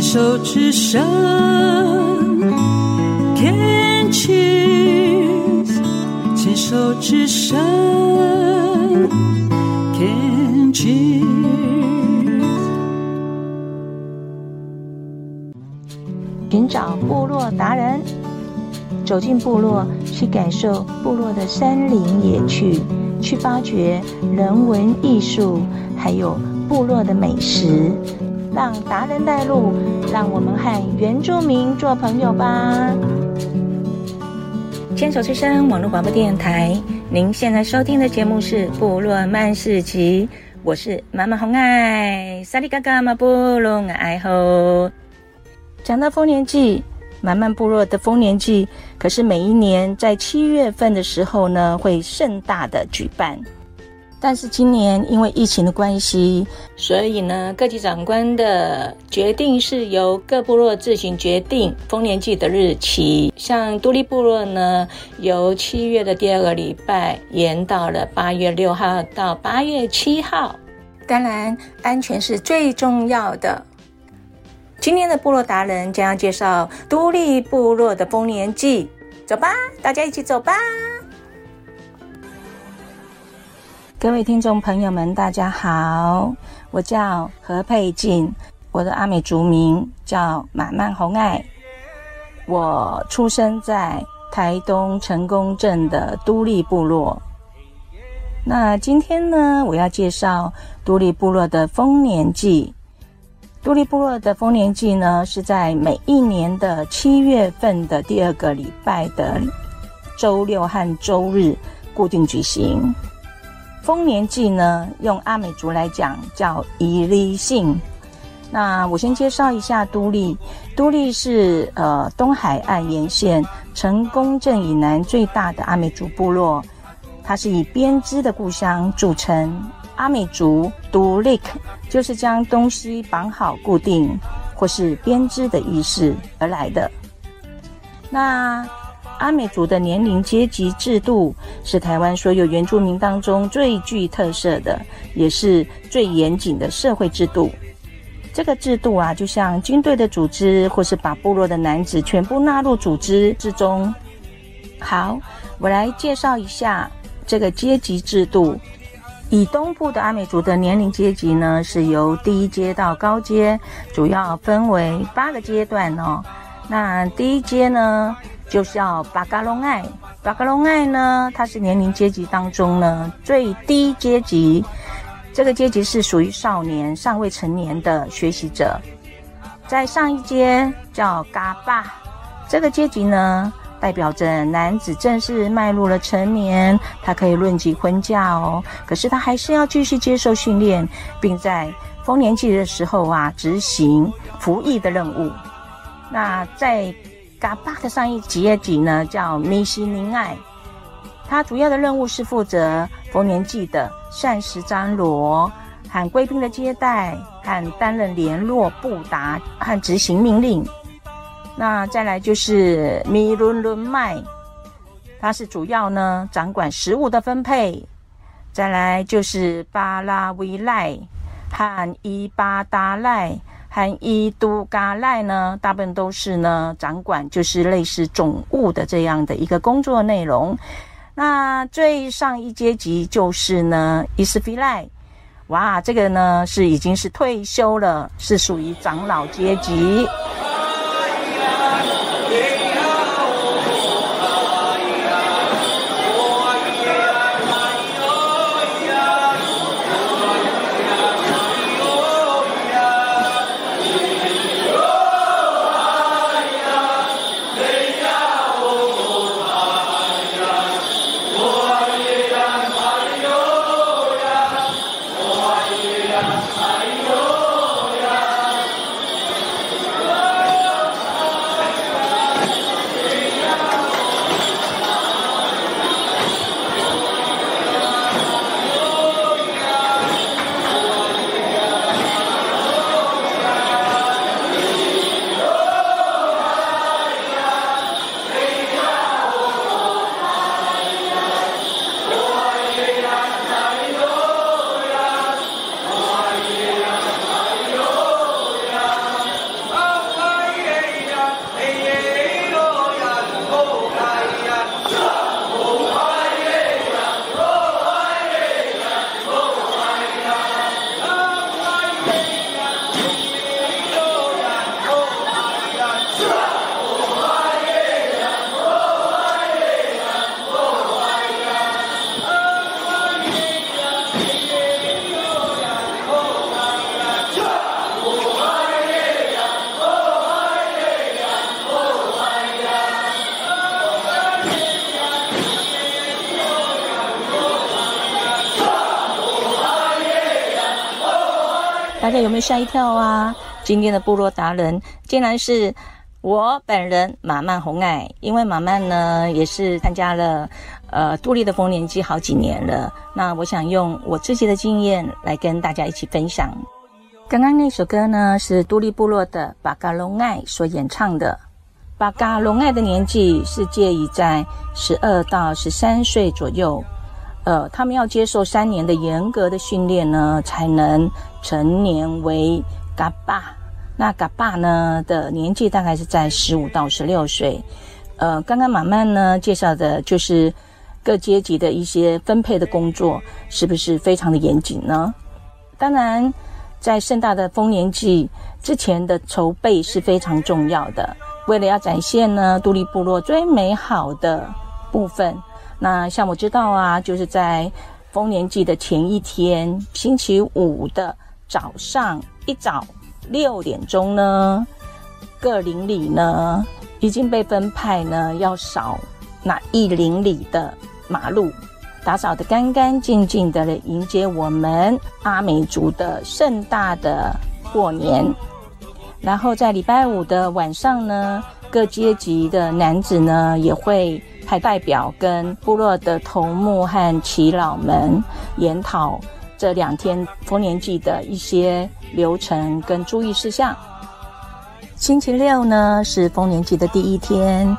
牵手之声，Can cheers，牵手之声，Can cheers。寻找部落达人，走进部落，去感受部落的山林野趣，去发掘人文艺术，还有部落的美食。让达人带路，让我们和原住民做朋友吧。牵手之声网络广播电台，您现在收听的节目是《部落曼市集》，我是妈妈红爱，萨利嘎嘎嘛部落爱吼。讲到丰年祭，满满部落的丰年祭，可是每一年在七月份的时候呢，会盛大的举办。但是今年因为疫情的关系，所以呢，各级长官的决定是由各部落自行决定丰年祭的日期。像都立部落呢，由七月的第二个礼拜延到了八月六号到八月七号。当然，安全是最重要的。今天的部落达人将要介绍都立部落的丰年祭，走吧，大家一起走吧。各位听众朋友们，大家好，我叫何佩静，我的阿美族名叫马曼红爱，我出生在台东成功镇的都立部落。那今天呢，我要介绍都立部落的丰年祭。都立部落的丰年祭呢，是在每一年的七月份的第二个礼拜的周六和周日固定举行。丰年祭呢，用阿美族来讲叫伊犁信。那我先介绍一下都历。都历是呃东海岸沿线成功镇以南最大的阿美族部落，它是以编织的故乡著称。阿美族都立就是将东西绑好固定，或是编织的意思而来的。那阿美族的年龄阶级制度是台湾所有原住民当中最具特色的，也是最严谨的社会制度。这个制度啊，就像军队的组织，或是把部落的男子全部纳入组织之中。好，我来介绍一下这个阶级制度。以东部的阿美族的年龄阶级呢，是由低阶到高阶，主要分为八个阶段哦。那第一阶呢，就叫巴嘎隆爱。巴嘎隆爱呢，它是年龄阶级当中呢最低阶级，这个阶级是属于少年、尚未成年的学习者。在上一阶叫嘎巴，这个阶级呢。代表着男子正式迈入了成年，他可以论及婚嫁哦。可是他还是要继续接受训练，并在丰年祭的时候啊执行服役的任务。那在嘎巴的上一阶级呢，叫米西宁爱，他主要的任务是负责逢年祭的膳食张罗、和贵宾的接待、和担任联络布达和执行命令。那再来就是米伦伦麦，它是主要呢掌管食物的分配。再来就是巴拉维赖和伊巴达赖和伊都嘎赖呢，大部分都是呢掌管就是类似总务的这样的一个工作内容。那最上一阶级就是呢伊斯菲赖，哇，这个呢是已经是退休了，是属于长老阶级。大家有没有吓一跳啊？今天的部落达人竟然是我本人马曼红爱，因为马曼呢也是参加了呃杜立的丰年祭好几年了。那我想用我自己的经验来跟大家一起分享。刚刚那首歌呢是都历部落的巴嘎隆爱所演唱的。巴嘎隆爱的年纪是介于在十二到十三岁左右。呃，他们要接受三年的严格的训练呢，才能成年为嘎巴。那嘎巴呢的年纪大概是在十五到十六岁。呃，刚刚马曼呢介绍的就是各阶级的一些分配的工作，是不是非常的严谨呢？当然，在盛大的丰年祭之前的筹备是非常重要的，为了要展现呢都历部落最美好的部分。那像我知道啊，就是在丰年祭的前一天，星期五的早上一早六点钟呢，各邻里呢已经被分派呢要扫那一邻里的马路，打扫得干干净净的，来迎接我们阿美族的盛大的过年。然后在礼拜五的晚上呢，各阶级的男子呢也会。派代表跟部落的头目和耆老们研讨这两天丰年祭的一些流程跟注意事项。星期六呢是丰年祭的第一天，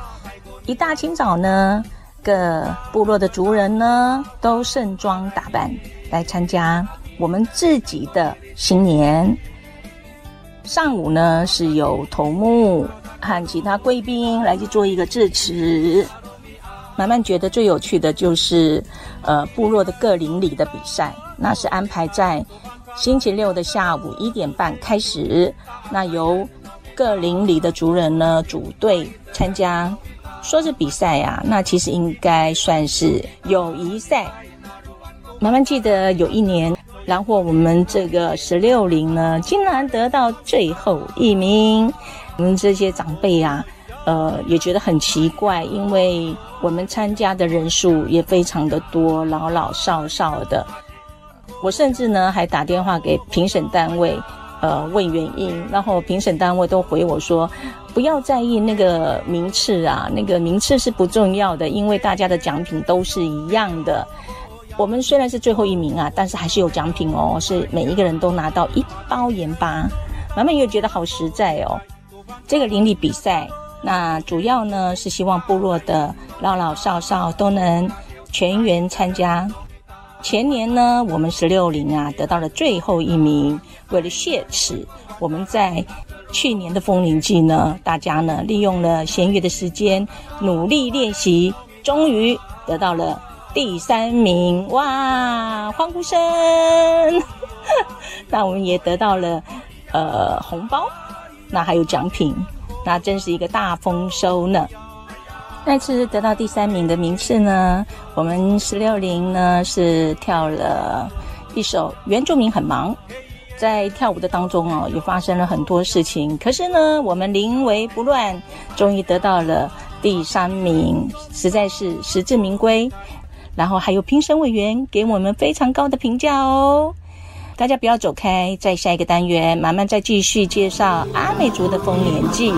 一大清早呢，各部落的族人呢都盛装打扮来参加我们自己的新年。上午呢是由头目和其他贵宾来去做一个致辞。马漫觉得最有趣的就是，呃，部落的各邻里的比赛，那是安排在星期六的下午一点半开始。那由各邻里的族人呢组队参加，说是比赛啊，那其实应该算是友谊赛。慢慢记得有一年，然后我们这个十六龄呢，竟然得到最后一名。我们这些长辈啊。呃，也觉得很奇怪，因为我们参加的人数也非常的多，老老少少的。我甚至呢还打电话给评审单位，呃，问原因，然后评审单位都回我说，不要在意那个名次啊，那个名次是不重要的，因为大家的奖品都是一样的。我们虽然是最后一名啊，但是还是有奖品哦，是每一个人都拿到一包盐巴。满满也觉得好实在哦，这个邻里比赛。那主要呢是希望部落的老老少少都能全员参加。前年呢，我们十六龄啊得到了最后一名。为了谢耻，我们在去年的丰年祭呢，大家呢利用了闲余的时间努力练习，终于得到了第三名。哇，欢呼声！那我们也得到了呃红包，那还有奖品。那真是一个大丰收呢！那次得到第三名的名次呢，我们十六龄呢是跳了一首《原住民很忙》。在跳舞的当中哦，也发生了很多事情。可是呢，我们临危不乱，终于得到了第三名，实在是实至名归。然后还有评审委员给我们非常高的评价哦。大家不要走开，在下一个单元，慢慢再继续介绍阿美族的丰年祭。